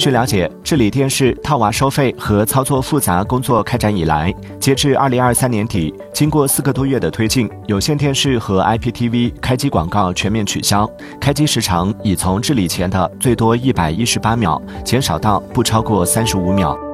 据了解治理电视套娃收费和操作复杂工作开展以来截至二零二三年底经过四个多月的推进有线电视和 iptv 开机广告全面取消开机时长已从治理前的最多一百一十八秒减少到不超过三十五秒。